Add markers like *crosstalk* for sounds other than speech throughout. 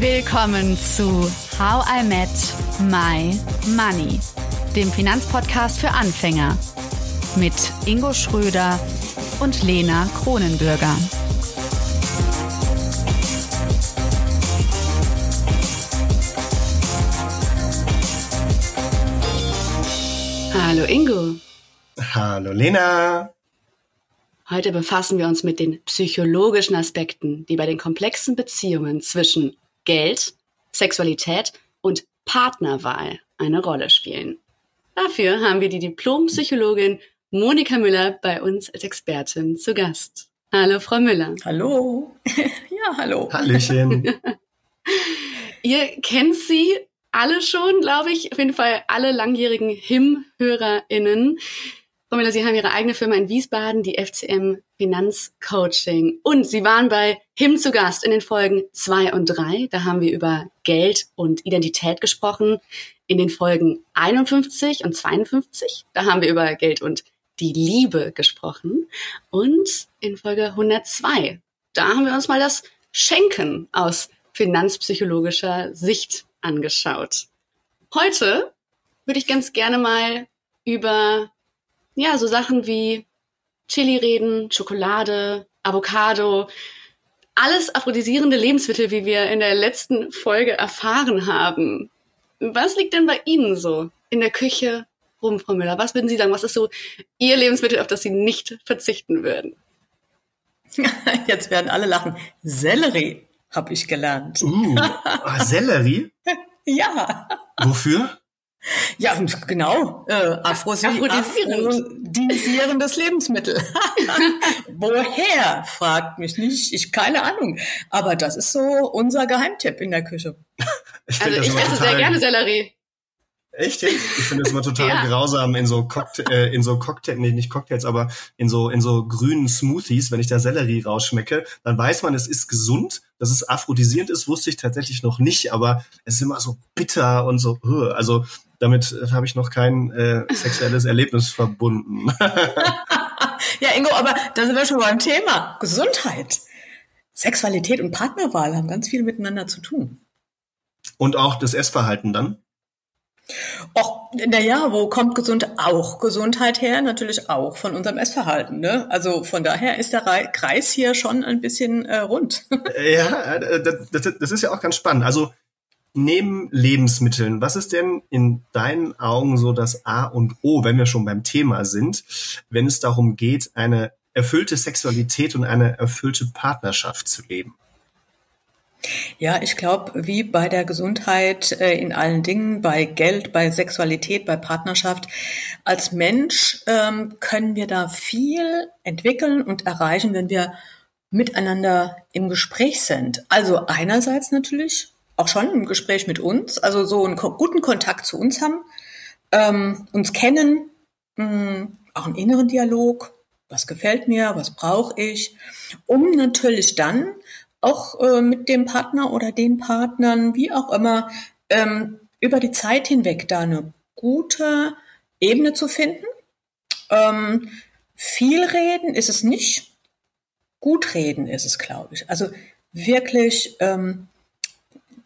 Willkommen zu How I Met My Money, dem Finanzpodcast für Anfänger mit Ingo Schröder und Lena Kronenbürger. Hallo Ingo. Hallo Lena. Heute befassen wir uns mit den psychologischen Aspekten, die bei den komplexen Beziehungen zwischen Geld, Sexualität und Partnerwahl eine Rolle spielen. Dafür haben wir die Diplompsychologin Monika Müller bei uns als Expertin zu Gast. Hallo, Frau Müller. Hallo. *laughs* ja, hallo. Hallöchen. *laughs* Ihr kennt sie alle schon, glaube ich. Auf jeden Fall alle langjährigen HIM-HörerInnen. Müller, Sie haben Ihre eigene Firma in Wiesbaden, die FCM Finanzcoaching. Und Sie waren bei HIM zu Gast in den Folgen zwei und drei. Da haben wir über Geld und Identität gesprochen. In den Folgen 51 und 52, da haben wir über Geld und die Liebe gesprochen. Und in Folge 102, da haben wir uns mal das Schenken aus finanzpsychologischer Sicht angeschaut. Heute würde ich ganz gerne mal über ja, so Sachen wie Chili reden, Schokolade, Avocado, alles aphrodisierende Lebensmittel, wie wir in der letzten Folge erfahren haben. Was liegt denn bei Ihnen so in der Küche rum, Frau Müller? Was würden Sie sagen? Was ist so Ihr Lebensmittel, auf das Sie nicht verzichten würden? *laughs* Jetzt werden alle lachen. Sellerie habe ich gelernt. Uh, Sellerie? *laughs* ja. Wofür? Ja, genau. Äh, aphrodisierendes Lebensmittel. *laughs* Woher? Fragt mich nicht. Ich keine Ahnung. Aber das ist so unser Geheimtipp in der Küche. Ich also ich esse sehr gerne Sellerie. Echt jetzt? Ich finde es immer total *laughs* ja. grausam in so Cocktail, äh, in so Cocktail, nee, nicht Cocktails, aber in so in so grünen Smoothies, wenn ich da Sellerie rausschmecke, dann weiß man, es ist gesund, dass es aphrodisierend ist, wusste ich tatsächlich noch nicht, aber es ist immer so bitter und so, also damit habe ich noch kein äh, sexuelles Erlebnis verbunden. *laughs* ja, Ingo, aber da sind wir schon beim Thema. Gesundheit. Sexualität und Partnerwahl haben ganz viel miteinander zu tun. Und auch das Essverhalten dann? Och, naja, wo kommt gesund auch Gesundheit her? Natürlich auch von unserem Essverhalten. Ne? Also von daher ist der Kreis hier schon ein bisschen äh, rund. *laughs* ja, äh, das, das, ist ja auch ganz spannend. Also neben Lebensmitteln, was ist denn in deinen Augen so das A und O, wenn wir schon beim Thema sind, wenn es darum geht, eine erfüllte Sexualität und eine erfüllte Partnerschaft zu leben? Ja, ich glaube, wie bei der Gesundheit äh, in allen Dingen, bei Geld, bei Sexualität, bei Partnerschaft, als Mensch ähm, können wir da viel entwickeln und erreichen, wenn wir miteinander im Gespräch sind. Also einerseits natürlich auch schon im Gespräch mit uns, also so einen guten Kontakt zu uns haben, ähm, uns kennen, mh, hm, auch einen inneren Dialog, was gefällt mir, was brauche ich, um natürlich dann auch äh, mit dem Partner oder den Partnern, wie auch immer, ähm, über die Zeit hinweg da eine gute Ebene zu finden. Ähm, viel reden ist es nicht, gut reden ist es, glaube ich. Also wirklich ähm,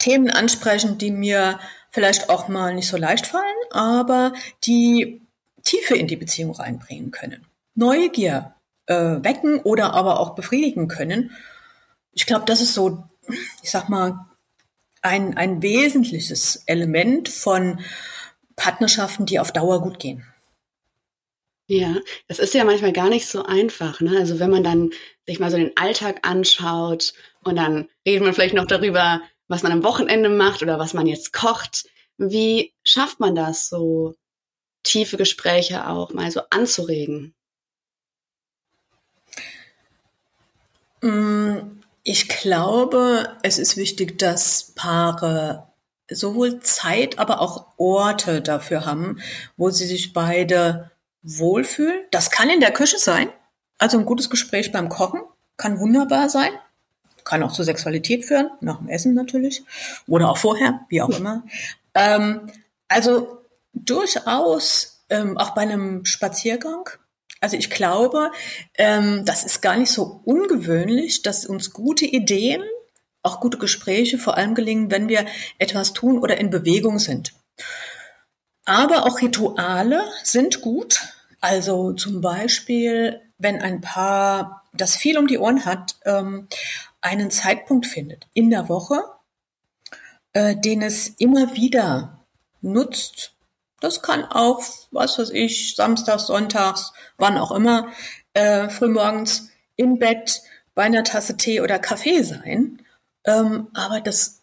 Themen ansprechen, die mir vielleicht auch mal nicht so leicht fallen, aber die Tiefe in die Beziehung reinbringen können. Neugier äh, wecken oder aber auch befriedigen können. Ich glaube, das ist so, ich sag mal, ein, ein wesentliches Element von Partnerschaften, die auf Dauer gut gehen. Ja, das ist ja manchmal gar nicht so einfach. Ne? Also wenn man dann sich mal so den Alltag anschaut und dann redet man vielleicht noch darüber, was man am Wochenende macht oder was man jetzt kocht. Wie schafft man das, so tiefe Gespräche auch mal so anzuregen? Mm, ich glaube, es ist wichtig, dass Paare sowohl Zeit, aber auch Orte dafür haben, wo sie sich beide wohlfühlen. Das kann in der Küche sein. Also ein gutes Gespräch beim Kochen kann wunderbar sein kann auch zur Sexualität führen, nach dem Essen natürlich oder auch vorher, wie auch immer. Ähm, also durchaus ähm, auch bei einem Spaziergang. Also ich glaube, ähm, das ist gar nicht so ungewöhnlich, dass uns gute Ideen auch gute Gespräche vor allem gelingen, wenn wir etwas tun oder in Bewegung sind. Aber auch Rituale sind gut. Also zum Beispiel, wenn ein Paar, das viel um die Ohren hat, ähm, einen Zeitpunkt findet in der Woche, äh, den es immer wieder nutzt. Das kann auch, was weiß ich, samstags, sonntags, wann auch immer, äh, frühmorgens im Bett bei einer Tasse Tee oder Kaffee sein. Ähm, aber das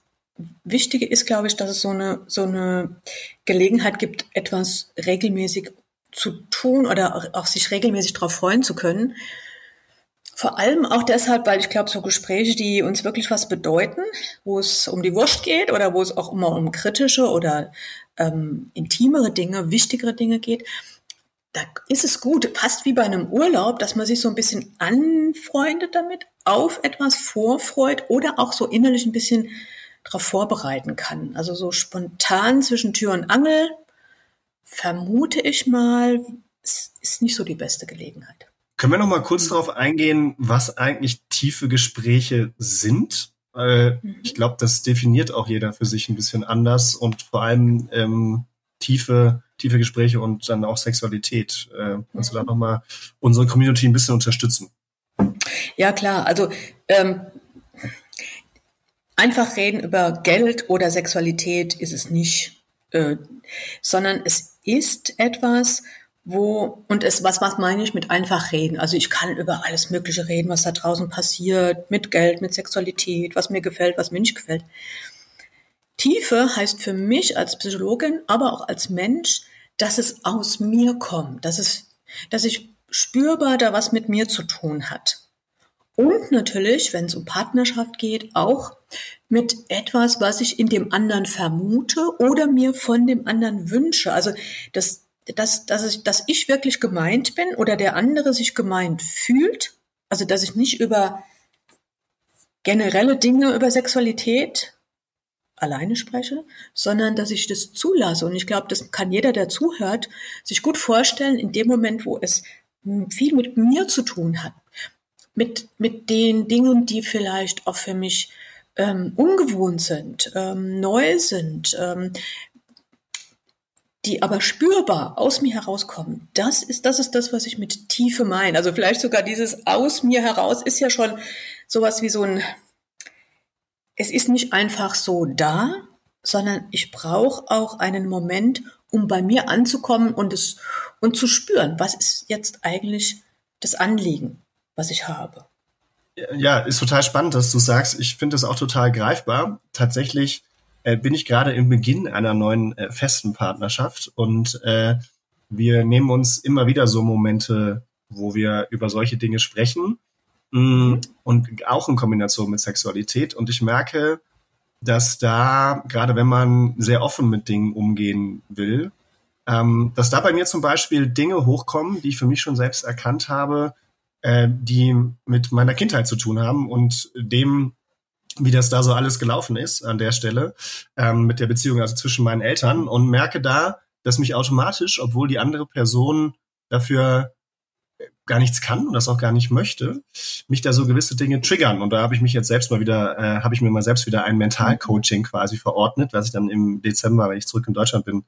Wichtige ist, glaube ich, dass es so eine, so eine Gelegenheit gibt, etwas regelmäßig zu tun oder auch sich regelmäßig darauf freuen zu können. Vor allem auch deshalb, weil ich glaube, so Gespräche, die uns wirklich was bedeuten, wo es um die Wurst geht oder wo es auch immer um kritische oder ähm, intimere Dinge, wichtigere Dinge geht, da ist es gut, fast wie bei einem Urlaub, dass man sich so ein bisschen anfreundet damit, auf etwas vorfreut oder auch so innerlich ein bisschen darauf vorbereiten kann. Also so spontan zwischen Tür und Angel, vermute ich mal, ist nicht so die beste Gelegenheit. Können wir noch mal kurz darauf eingehen, was eigentlich tiefe Gespräche sind? Äh, mhm. Ich glaube, das definiert auch jeder für sich ein bisschen anders und vor allem ähm, tiefe, tiefe Gespräche und dann auch Sexualität. Äh, kannst du da mhm. noch mal unsere Community ein bisschen unterstützen? Ja, klar. Also ähm, einfach reden über Geld oder Sexualität ist es nicht, äh, sondern es ist etwas, wo, und es, was, was meine ich mit einfach reden? Also ich kann über alles Mögliche reden, was da draußen passiert, mit Geld, mit Sexualität, was mir gefällt, was mir nicht gefällt. Tiefe heißt für mich als Psychologin, aber auch als Mensch, dass es aus mir kommt, dass es, dass ich spürbar da was mit mir zu tun hat. Und natürlich, wenn es um Partnerschaft geht, auch mit etwas, was ich in dem anderen vermute oder mir von dem anderen wünsche. Also das, dass, dass, ich, dass ich wirklich gemeint bin oder der andere sich gemeint fühlt. Also dass ich nicht über generelle Dinge über Sexualität alleine spreche, sondern dass ich das zulasse. Und ich glaube, das kann jeder, der zuhört, sich gut vorstellen, in dem Moment, wo es viel mit mir zu tun hat, mit, mit den Dingen, die vielleicht auch für mich ähm, ungewohnt sind, ähm, neu sind, ähm, die aber spürbar aus mir herauskommen. Das ist, das ist das, was ich mit Tiefe meine. Also vielleicht sogar dieses aus mir heraus ist ja schon sowas wie so ein, es ist nicht einfach so da, sondern ich brauche auch einen Moment, um bei mir anzukommen und es, und zu spüren, was ist jetzt eigentlich das Anliegen, was ich habe. Ja, ist total spannend, dass du sagst. Ich finde es auch total greifbar. Tatsächlich äh, bin ich gerade im Beginn einer neuen äh, festen Partnerschaft und äh, wir nehmen uns immer wieder so Momente, wo wir über solche Dinge sprechen mh, mm, und auch in Kombination mit Sexualität. Und ich merke, dass da, gerade wenn man sehr offen mit Dingen umgehen will, ähm, dass da bei mir zum Beispiel Dinge hochkommen, die ich für mich schon selbst erkannt habe, äh, die mit meiner Kindheit zu tun haben und dem, wie das da so alles gelaufen ist an der Stelle, ähm, mit der Beziehung also zwischen meinen Eltern und merke da, dass mich automatisch, obwohl die andere Person dafür gar nichts kann und das auch gar nicht möchte, mich da so gewisse Dinge triggern. Und da habe ich mich jetzt selbst mal wieder, äh, habe ich mir mal selbst wieder ein Mentalcoaching quasi verordnet, was ich dann im Dezember, wenn ich zurück in Deutschland bin,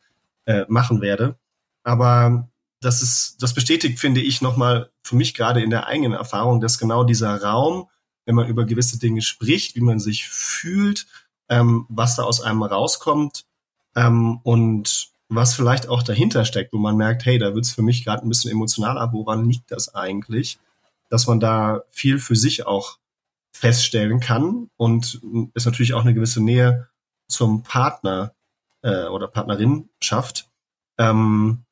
äh, machen werde. Aber das ist, das bestätigt, finde ich, nochmal für mich gerade in der eigenen Erfahrung, dass genau dieser Raum, wenn man über gewisse Dinge spricht, wie man sich fühlt, ähm, was da aus einem rauskommt ähm, und was vielleicht auch dahinter steckt, wo man merkt, hey, da wird's für mich gerade ein bisschen emotionaler, woran liegt das eigentlich? Dass man da viel für sich auch feststellen kann und es natürlich auch eine gewisse Nähe zum Partner äh, oder Partnerin schafft. Ähm,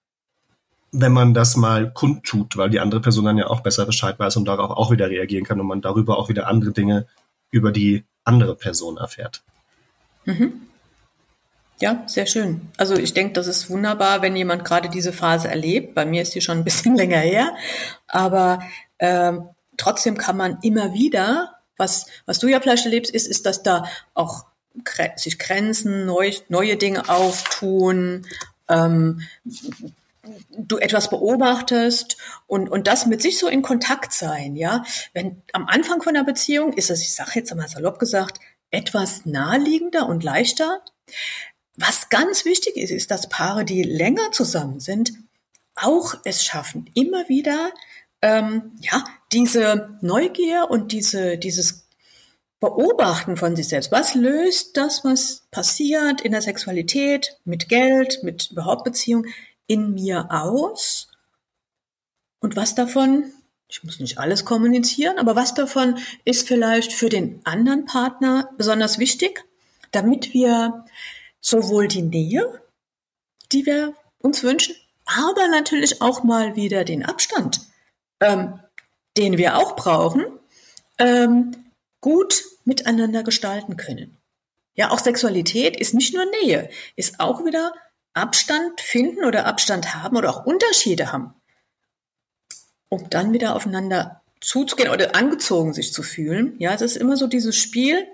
wenn man das mal kundtut, weil die andere Person dann ja auch besser Bescheid weiß und darauf auch wieder reagieren kann und man darüber auch wieder andere Dinge über die andere Person erfährt. Mhm. Ja, sehr schön. Also ich denke, das ist wunderbar, wenn jemand gerade diese Phase erlebt. Bei mir ist die schon ein bisschen *laughs* länger her, aber ähm, trotzdem kann man immer wieder, was was du ja vielleicht erlebst, ist, ist, dass da auch sich Grenzen, neu, neue Dinge auftun, ähm, du etwas beobachtest und, und das mit sich so in Kontakt sein, ja. Wenn am Anfang von einer Beziehung ist das, ich sage jetzt einmal salopp gesagt, etwas naheliegender und leichter. Was ganz wichtig ist, ist, dass Paare, die länger zusammen sind, auch es schaffen, immer wieder ähm, ja diese Neugier und diese dieses Beobachten von sich selbst. Was löst das, was passiert in der Sexualität, mit Geld, mit überhaupt Beziehung in mir aus? Und was davon, ich muss nicht alles kommunizieren, aber was davon ist vielleicht für den anderen Partner besonders wichtig, damit wir sowohl die Nähe, die wir uns wünschen, aber natürlich auch mal wieder den Abstand, ähm, den wir auch brauchen, ähm, gut miteinander gestalten können. Ja, auch Sexualität ist nicht nur Nähe, ist auch wieder Abstand finden oder Abstand haben oder auch Unterschiede haben, um dann wieder aufeinander zuzugehen oder angezogen sich zu fühlen. Ja, es ist immer so dieses Spiel,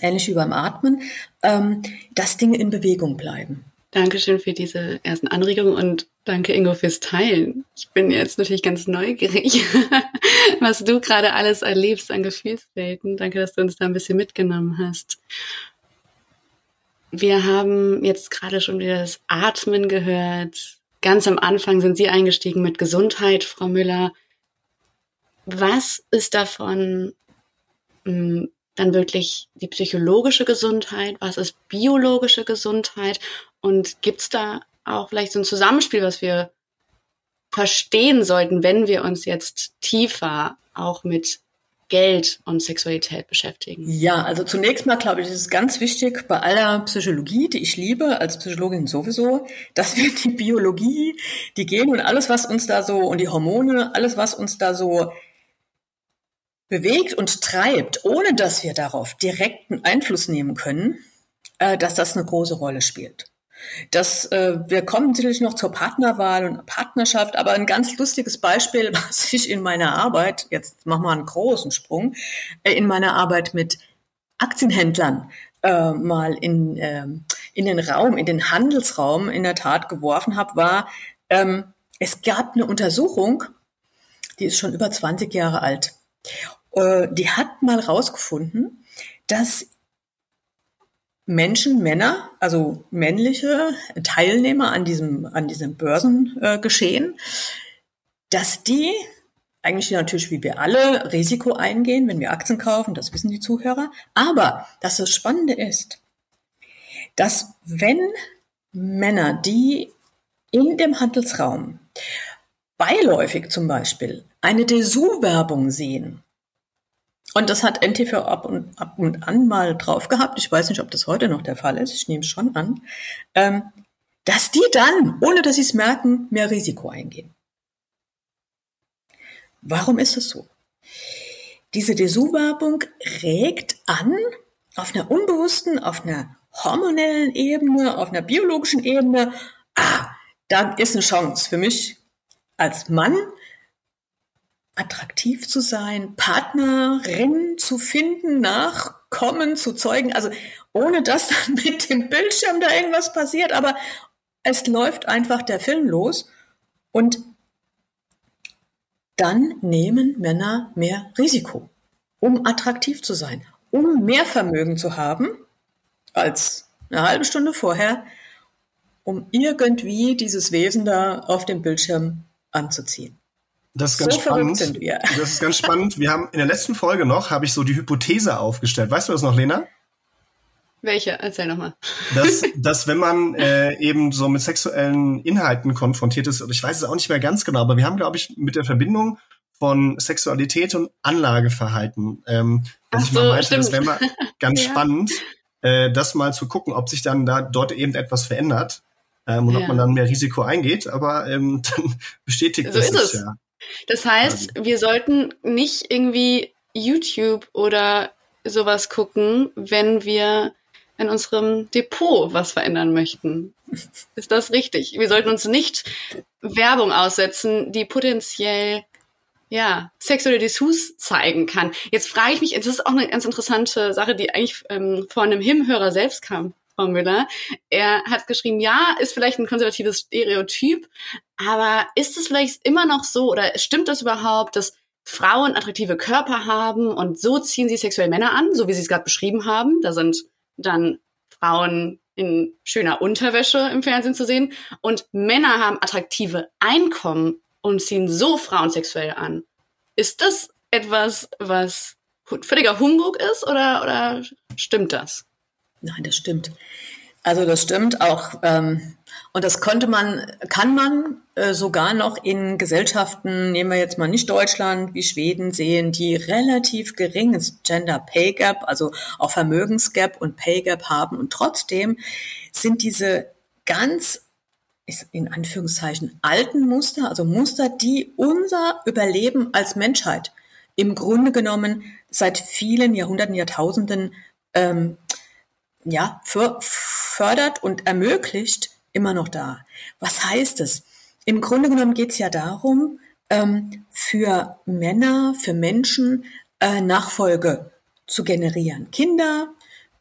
ähnlich wie beim Atmen, ähm, dass Dinge in Bewegung bleiben. Dankeschön für diese ersten Anregungen und danke Ingo fürs Teilen. Ich bin jetzt natürlich ganz neugierig, *laughs* was du gerade alles erlebst an Gefühlswelten. Danke, dass du uns da ein bisschen mitgenommen hast. Wir haben jetzt gerade schon wieder das Atmen gehört. Ganz am Anfang sind Sie eingestiegen mit Gesundheit, Frau Müller. Was ist davon hm, dann wirklich die psychologische Gesundheit? Was ist biologische Gesundheit? Und gibt's da auch vielleicht so ein Zusammenspiel, was wir verstehen sollten, wenn wir uns jetzt tiefer auch mit Geld und Sexualität beschäftigen? Ja, also zunächst mal glaube ich, ist es ganz wichtig bei aller Psychologie, die ich liebe, als Psychologin sowieso, dass wir die Biologie, die Gene und alles, was uns da so und die Hormone, alles, was uns da so bewegt und treibt, ohne dass wir darauf direkten Einfluss nehmen können, äh, dass das eine große Rolle spielt. Das, äh, wir kommen sicherlich noch zur Partnerwahl und Partnerschaft, aber ein ganz lustiges Beispiel, *laughs* was ich in meiner Arbeit, jetzt machen wir einen großen Sprung, äh, in meiner Arbeit mit Aktienhändlern äh, mal in, äh, in den Raum, in den Handelsraum in der Tat geworfen habe, war, ähm, es gab eine Untersuchung, die ist schon über 20 Jahre alt. Äh, die hat mal rausgefunden, dass Menschen, Männer, also männliche Teilnehmer an diesem, an diesem Börsengeschehen, dass die eigentlich natürlich wie wir alle Risiko eingehen, wenn wir Aktien kaufen, das wissen die Zuhörer. Aber dass das Spannende ist, dass wenn Männer, die in dem Handelsraum beiläufig zum Beispiel eine Dessous-Werbung sehen, und das hat NTV ab und, ab und an mal drauf gehabt. Ich weiß nicht, ob das heute noch der Fall ist. Ich nehme es schon an. Ähm, dass die dann, ohne dass sie es merken, mehr Risiko eingehen. Warum ist das so? Diese Dessous-Werbung regt an auf einer unbewussten, auf einer hormonellen Ebene, auf einer biologischen Ebene. Ah, da ist eine Chance für mich als Mann, attraktiv zu sein, Partnerin zu finden, Nachkommen zu zeugen, also ohne dass dann *laughs* mit dem Bildschirm da irgendwas passiert, aber es läuft einfach der Film los und dann nehmen Männer mehr Risiko, um attraktiv zu sein, um mehr Vermögen zu haben als eine halbe Stunde vorher, um irgendwie dieses Wesen da auf dem Bildschirm anzuziehen. Das ist ganz so spannend. Sind wir. Das ist ganz spannend. Wir haben in der letzten Folge noch, habe ich so die Hypothese aufgestellt. Weißt du das noch, Lena? Welche? Erzähl nochmal. Dass, *laughs* dass wenn man äh, eben so mit sexuellen Inhalten konfrontiert ist, und ich weiß es auch nicht mehr ganz genau, aber wir haben, glaube ich, mit der Verbindung von Sexualität und Anlageverhalten, ähm, was Ach ich mal meinte, stimmt. das wäre mal ganz *laughs* ja. spannend, äh, das mal zu gucken, ob sich dann da dort eben etwas verändert ähm, und ja. ob man dann mehr Risiko eingeht, aber ähm, *laughs* dann bestätigt so das es ja. Das heißt, wir sollten nicht irgendwie YouTube oder sowas gucken, wenn wir in unserem Depot was verändern möchten. *laughs* Ist das richtig? Wir sollten uns nicht Werbung aussetzen, die potenziell ja, sexuelle Dessous zeigen kann. Jetzt frage ich mich, das ist auch eine ganz interessante Sache, die eigentlich ähm, von einem Himhörer selbst kam. Frau Müller. Er hat geschrieben, ja, ist vielleicht ein konservatives Stereotyp, aber ist es vielleicht immer noch so oder stimmt das überhaupt, dass Frauen attraktive Körper haben und so ziehen sie sexuell Männer an, so wie sie es gerade beschrieben haben. Da sind dann Frauen in schöner Unterwäsche im Fernsehen zu sehen und Männer haben attraktive Einkommen und ziehen so Frauen sexuell an. Ist das etwas, was völliger Humbug ist oder, oder stimmt das? Nein, das stimmt. Also das stimmt auch. Ähm, und das konnte man, kann man äh, sogar noch in Gesellschaften, nehmen wir jetzt mal nicht Deutschland, wie Schweden sehen, die relativ geringes Gender Pay Gap, also auch Vermögensgap und Pay Gap haben. Und trotzdem sind diese ganz in Anführungszeichen alten Muster, also Muster, die unser Überleben als Menschheit im Grunde genommen seit vielen Jahrhunderten, Jahrtausenden ähm, ja, fördert und ermöglicht, immer noch da. Was heißt es? Im Grunde genommen geht es ja darum, ähm, für Männer, für Menschen äh, Nachfolge zu generieren. Kinder,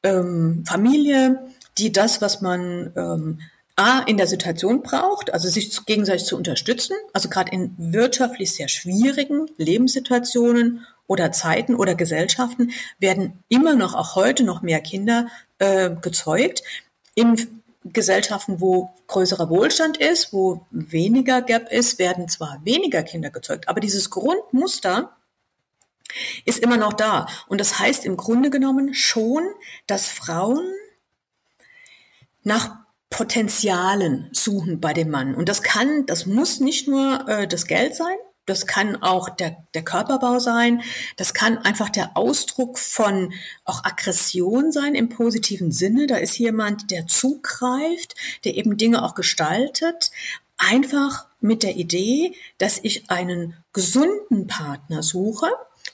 ähm, Familie, die das, was man ähm, A, in der Situation braucht, also sich gegenseitig zu unterstützen, also gerade in wirtschaftlich sehr schwierigen Lebenssituationen oder Zeiten oder Gesellschaften werden immer noch, auch heute noch mehr Kinder äh, gezeugt. In Gesellschaften, wo größerer Wohlstand ist, wo weniger Gap ist, werden zwar weniger Kinder gezeugt, aber dieses Grundmuster ist immer noch da. Und das heißt im Grunde genommen schon, dass Frauen nach Potenzialen suchen bei dem Mann. Und das kann, das muss nicht nur äh, das Geld sein, das kann auch der, der Körperbau sein, das kann einfach der Ausdruck von auch Aggression sein im positiven Sinne. Da ist jemand, der zugreift, der eben Dinge auch gestaltet, einfach mit der Idee, dass ich einen gesunden Partner suche,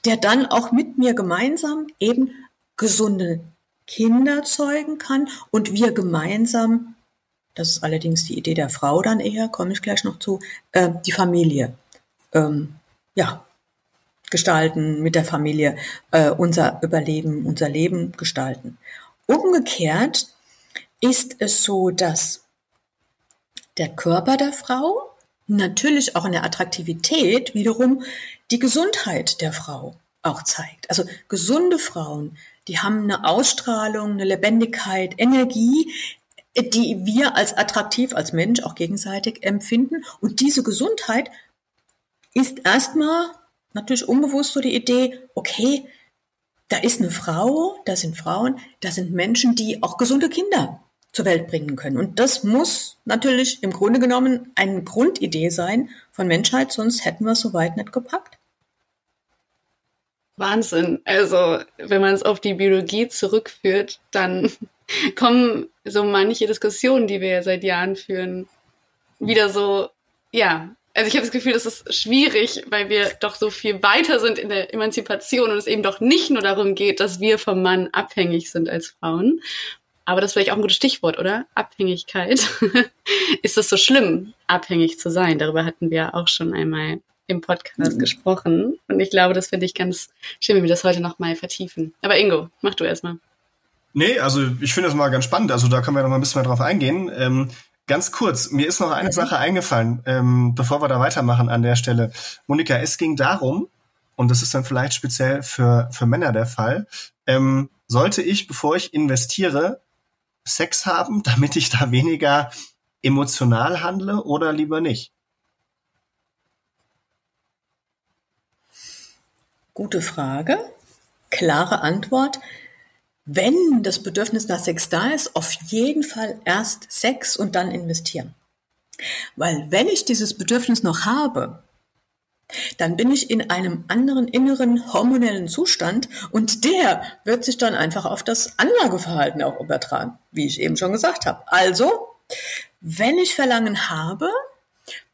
der dann auch mit mir gemeinsam eben gesunde Kinder zeugen kann und wir gemeinsam das ist allerdings die Idee der Frau dann eher, komme ich gleich noch zu, äh, die Familie. Ähm, ja, gestalten, mit der Familie äh, unser Überleben, unser Leben gestalten. Umgekehrt ist es so, dass der Körper der Frau natürlich auch in der Attraktivität wiederum die Gesundheit der Frau auch zeigt. Also gesunde Frauen, die haben eine Ausstrahlung, eine Lebendigkeit, Energie, die wir als attraktiv als Mensch auch gegenseitig empfinden. Und diese Gesundheit ist erstmal natürlich unbewusst so die Idee, okay, da ist eine Frau, da sind Frauen, da sind Menschen, die auch gesunde Kinder zur Welt bringen können. Und das muss natürlich im Grunde genommen eine Grundidee sein von Menschheit, sonst hätten wir es so weit nicht gepackt. Wahnsinn. Also, wenn man es auf die Biologie zurückführt, dann *laughs* kommen so manche Diskussionen, die wir ja seit Jahren führen, wieder so, ja. Also ich habe das Gefühl, das ist schwierig, weil wir doch so viel weiter sind in der Emanzipation und es eben doch nicht nur darum geht, dass wir vom Mann abhängig sind als Frauen. Aber das ist vielleicht auch ein gutes Stichwort, oder? Abhängigkeit. *laughs* ist es so schlimm, abhängig zu sein? Darüber hatten wir auch schon einmal im Podcast mhm. gesprochen. Und ich glaube, das finde ich ganz schön, wenn wir das heute nochmal vertiefen. Aber Ingo, mach du erstmal. Nee, also ich finde das mal ganz spannend. Also da können wir noch mal ein bisschen mehr drauf eingehen. Ähm, ganz kurz, mir ist noch eine Sache eingefallen, ähm, bevor wir da weitermachen an der Stelle. Monika, es ging darum, und das ist dann vielleicht speziell für, für Männer der Fall, ähm, sollte ich, bevor ich investiere, Sex haben, *laughs* damit ich da weniger emotional handle oder lieber nicht? Gute Frage. Klare Antwort wenn das Bedürfnis nach Sex da ist, auf jeden Fall erst Sex und dann investieren. Weil wenn ich dieses Bedürfnis noch habe, dann bin ich in einem anderen inneren hormonellen Zustand und der wird sich dann einfach auf das Anlageverhalten auch übertragen, wie ich eben schon gesagt habe. Also, wenn ich Verlangen habe,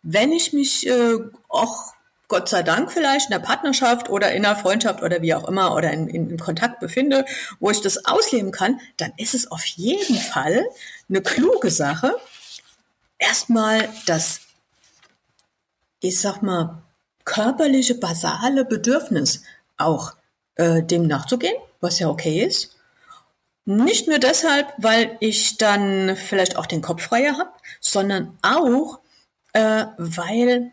wenn ich mich äh, auch Gott sei Dank vielleicht in der Partnerschaft oder in der Freundschaft oder wie auch immer oder in, in, in Kontakt befinde, wo ich das ausleben kann, dann ist es auf jeden Fall eine kluge Sache, erstmal das, ich sag mal, körperliche, basale Bedürfnis auch äh, dem nachzugehen, was ja okay ist. Nicht nur deshalb, weil ich dann vielleicht auch den Kopf freier habe, sondern auch, äh, weil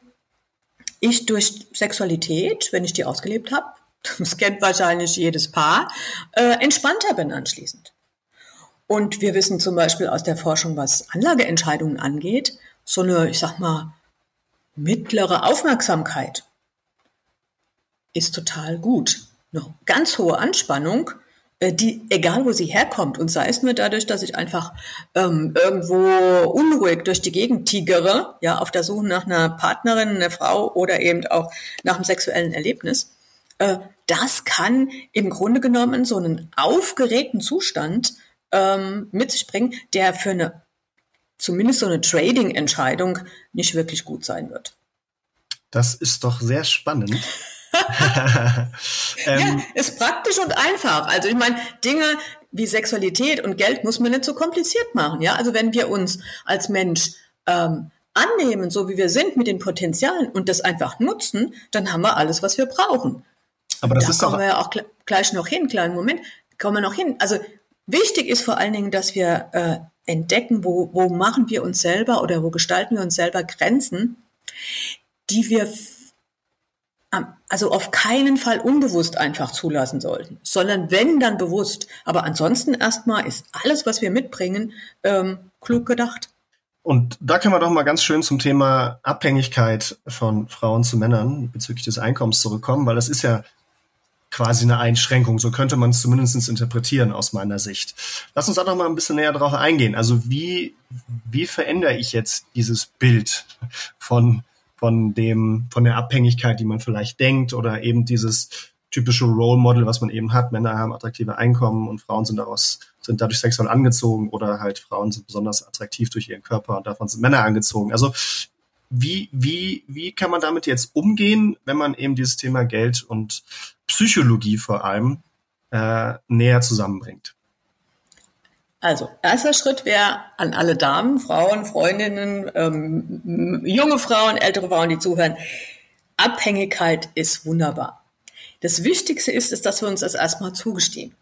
ich durch Sexualität, wenn ich die ausgelebt habe, *laughs* das kennt wahrscheinlich jedes Paar, äh, entspannter bin anschließend. Und wir wissen zum Beispiel aus der Forschung, was Anlageentscheidungen angeht, so eine, ich sag mal, mittlere Aufmerksamkeit ist total gut. Eine ganz hohe Anspannung, die, egal wo sie herkommt, und sei es nur dadurch, dass ich einfach ähm, irgendwo unruhig durch die Gegend tigere, ja, auf der Suche nach einer Partnerin, einer Frau oder eben auch nach einem sexuellen Erlebnis, äh, das kann im Grunde genommen so einen aufgeregten Zustand ähm, mit sich bringen, der für eine zumindest so eine Trading-Entscheidung nicht wirklich gut sein wird. Das ist doch sehr spannend. *laughs* ähm, ja, ist praktisch und einfach. Also ich meine, Dinge wie Sexualität und Geld muss man nicht so kompliziert machen. Ja, also wenn wir uns als Mensch ähm, annehmen, so wie wir sind, mit den Potenzialen und das einfach nutzen, dann haben wir alles, was wir brauchen. Aber das da ist kommen wir ja auch gleich noch hin, kleinen Moment, kommen wir noch hin. Also wichtig ist vor allen Dingen, dass wir äh, entdecken, wo, wo machen wir uns selber oder wo gestalten wir uns selber Grenzen, die wir also auf keinen Fall unbewusst einfach zulassen sollten, sondern wenn dann bewusst. Aber ansonsten erstmal ist alles, was wir mitbringen, ähm, klug gedacht. Und da können wir doch mal ganz schön zum Thema Abhängigkeit von Frauen zu Männern bezüglich des Einkommens zurückkommen, weil das ist ja quasi eine Einschränkung. So könnte man es zumindest interpretieren aus meiner Sicht. Lass uns da noch mal ein bisschen näher drauf eingehen. Also wie, wie verändere ich jetzt dieses Bild von von dem, von der Abhängigkeit, die man vielleicht denkt oder eben dieses typische Role Model, was man eben hat. Männer haben attraktive Einkommen und Frauen sind daraus, sind dadurch sexuell angezogen oder halt Frauen sind besonders attraktiv durch ihren Körper und davon sind Männer angezogen. Also wie, wie, wie kann man damit jetzt umgehen, wenn man eben dieses Thema Geld und Psychologie vor allem äh, näher zusammenbringt? Also, erster Schritt wäre an alle Damen, Frauen, Freundinnen, ähm, junge Frauen, ältere Frauen, die zuhören. Abhängigkeit ist wunderbar. Das Wichtigste ist, ist, dass wir uns das erstmal zugestehen.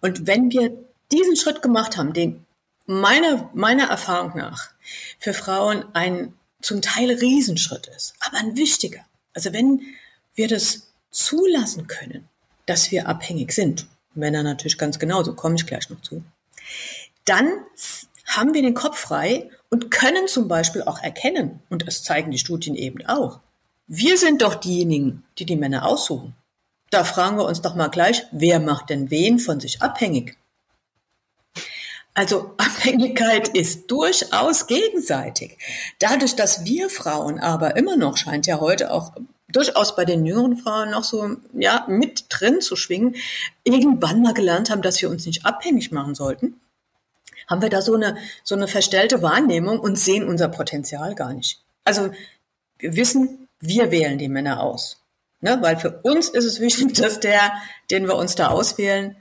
Und wenn wir diesen Schritt gemacht haben, den meiner, meiner Erfahrung nach für Frauen ein zum Teil Riesenschritt ist, aber ein wichtiger. Also wenn wir das zulassen können, dass wir abhängig sind, Männer natürlich ganz genauso, komme ich gleich noch zu, dann haben wir den Kopf frei und können zum Beispiel auch erkennen, und das zeigen die Studien eben auch, wir sind doch diejenigen, die die Männer aussuchen. Da fragen wir uns doch mal gleich, wer macht denn wen von sich abhängig? Also *laughs* Abhängigkeit ist durchaus gegenseitig. Dadurch, dass wir Frauen aber immer noch, scheint ja heute auch durchaus bei den jüngeren Frauen noch so ja mit drin zu schwingen, irgendwann mal gelernt haben, dass wir uns nicht abhängig machen sollten haben wir da so eine, so eine verstellte Wahrnehmung und sehen unser Potenzial gar nicht. Also wir wissen, wir wählen die Männer aus. Ne? Weil für uns ist es wichtig, *laughs* dass der, den wir uns da auswählen,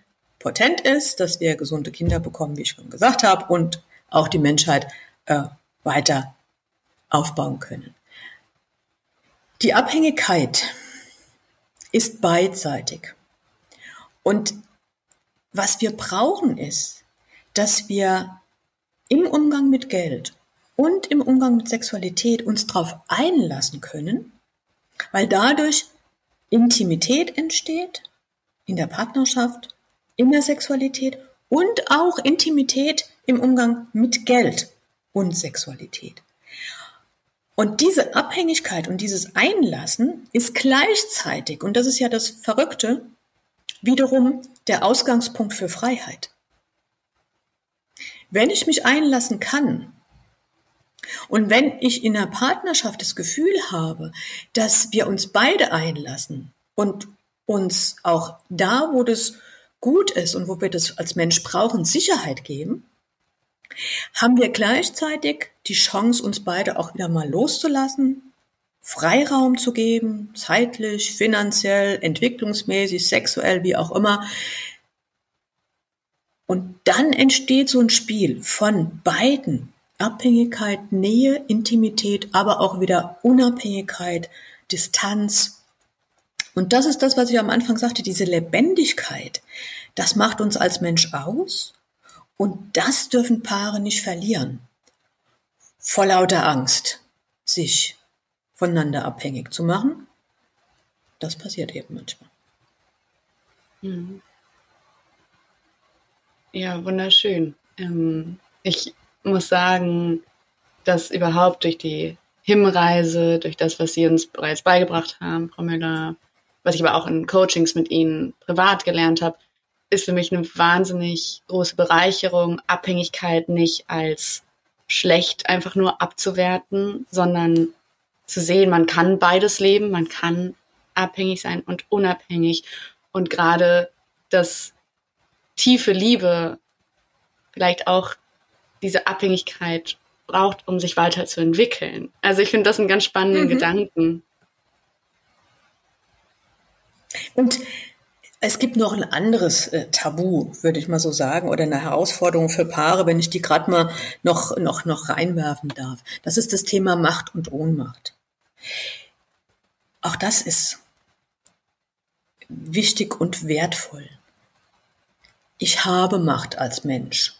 potent ist, dass wir gesunde Kinder bekommen, wie ich schon gesagt habe, und auch die Menschheit äh, weiter aufbauen können. Die Abhängigkeit ist beidseitig. Und was wir brauchen ist, dass wir im Umgang mit Geld und im Umgang mit Sexualität uns darauf einlassen können, weil dadurch Intimität entsteht in der Partnerschaft, in der Sexualität und auch Intimität im Umgang mit Geld und Sexualität. Und diese Abhängigkeit und dieses Einlassen ist gleichzeitig, und das ist ja das Verrückte, wiederum der Ausgangspunkt für Freiheit. Wenn ich mich einlassen kann und wenn ich in der Partnerschaft das Gefühl habe, dass wir uns beide einlassen und uns auch da, wo das gut ist und wo wir das als Mensch brauchen, Sicherheit geben, haben wir gleichzeitig die Chance, uns beide auch wieder mal loszulassen, Freiraum zu geben, zeitlich, finanziell, entwicklungsmäßig, sexuell, wie auch immer, und dann entsteht so ein Spiel von beiden. Abhängigkeit, Nähe, Intimität, aber auch wieder Unabhängigkeit, Distanz. Und das ist das, was ich am Anfang sagte, diese Lebendigkeit. Das macht uns als Mensch aus. Und das dürfen Paare nicht verlieren. Vor lauter Angst, sich voneinander abhängig zu machen. Das passiert eben manchmal. Mhm. Ja, wunderschön. Ähm, ich muss sagen, dass überhaupt durch die Himreise, durch das, was Sie uns bereits beigebracht haben, Frau Müller, was ich aber auch in Coachings mit Ihnen privat gelernt habe, ist für mich eine wahnsinnig große Bereicherung, Abhängigkeit nicht als schlecht einfach nur abzuwerten, sondern zu sehen, man kann beides leben, man kann abhängig sein und unabhängig. Und gerade das tiefe Liebe vielleicht auch diese Abhängigkeit braucht, um sich weiterzuentwickeln. Also ich finde das einen ganz spannenden mhm. Gedanken. Und es gibt noch ein anderes äh, Tabu, würde ich mal so sagen, oder eine Herausforderung für Paare, wenn ich die gerade mal noch, noch, noch reinwerfen darf. Das ist das Thema Macht und Ohnmacht. Auch das ist wichtig und wertvoll. Ich habe Macht als Mensch.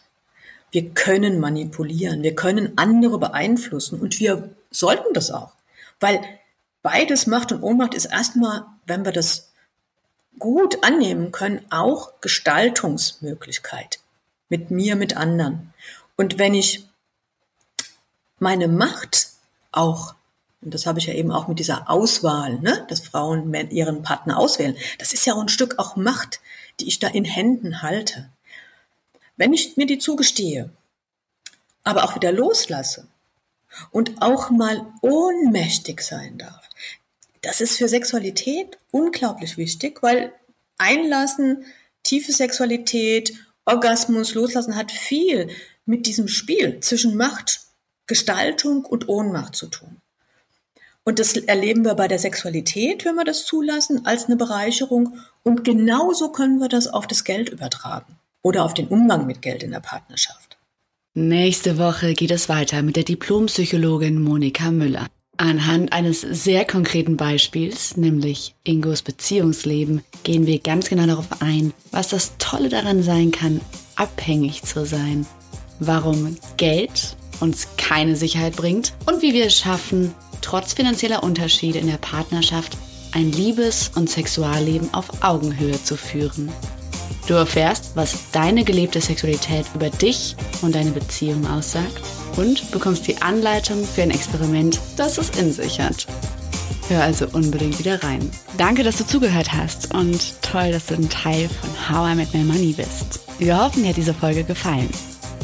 Wir können manipulieren, wir können andere beeinflussen und wir sollten das auch. Weil beides Macht und Ohnmacht ist erstmal, wenn wir das gut annehmen können, auch Gestaltungsmöglichkeit. Mit mir, mit anderen. Und wenn ich meine Macht auch, und das habe ich ja eben auch mit dieser Auswahl, ne, dass Frauen ihren Partner auswählen, das ist ja auch ein Stück auch Macht, die ich da in Händen halte. Wenn ich mir die zugestehe, aber auch wieder loslasse und auch mal ohnmächtig sein darf, das ist für Sexualität unglaublich wichtig, weil Einlassen, tiefe Sexualität, Orgasmus, Loslassen hat viel mit diesem Spiel zwischen Macht, Gestaltung und Ohnmacht zu tun. Und das erleben wir bei der Sexualität, wenn wir das zulassen, als eine Bereicherung. Und genauso können wir das auf das Geld übertragen oder auf den Umgang mit Geld in der Partnerschaft. Nächste Woche geht es weiter mit der Diplompsychologin Monika Müller. Anhand eines sehr konkreten Beispiels, nämlich Ingos Beziehungsleben, gehen wir ganz genau darauf ein, was das Tolle daran sein kann, abhängig zu sein, warum Geld uns keine Sicherheit bringt und wie wir es schaffen, trotz finanzieller Unterschiede in der Partnerschaft ein Liebes- und Sexualleben auf Augenhöhe zu führen. Du erfährst, was deine gelebte Sexualität über dich und deine Beziehung aussagt und bekommst die Anleitung für ein Experiment, das es in sich hat. Hör also unbedingt wieder rein. Danke, dass du zugehört hast und toll, dass du ein Teil von How I Met My Money bist. Wir hoffen, dir hat diese Folge gefallen.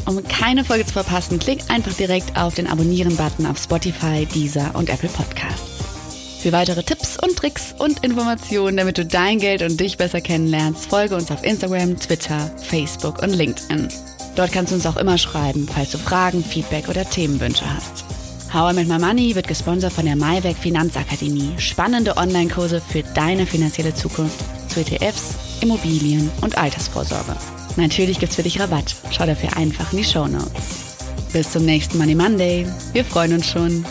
Um keine Folge zu verpassen, klick einfach direkt auf den Abonnieren-Button auf Spotify, Deezer und Apple Podcasts. Für weitere Tipps und Tricks und Informationen, damit du dein Geld und dich besser kennenlernst, folge uns auf Instagram, Twitter, Facebook und LinkedIn. Dort kannst du uns auch immer schreiben, falls du Fragen, Feedback oder Themenwünsche hast. How I Met My Money wird gesponsert von der Maiwerk Finanzakademie. Spannende Online-Kurse für deine finanzielle Zukunft zu ETFs, Immobilien und Altersvorsorge. Natürlich gibt's für dich Rabatt. Schau dafür einfach in die Show Notes. Bis zum nächsten Money Monday. Wir freuen uns schon.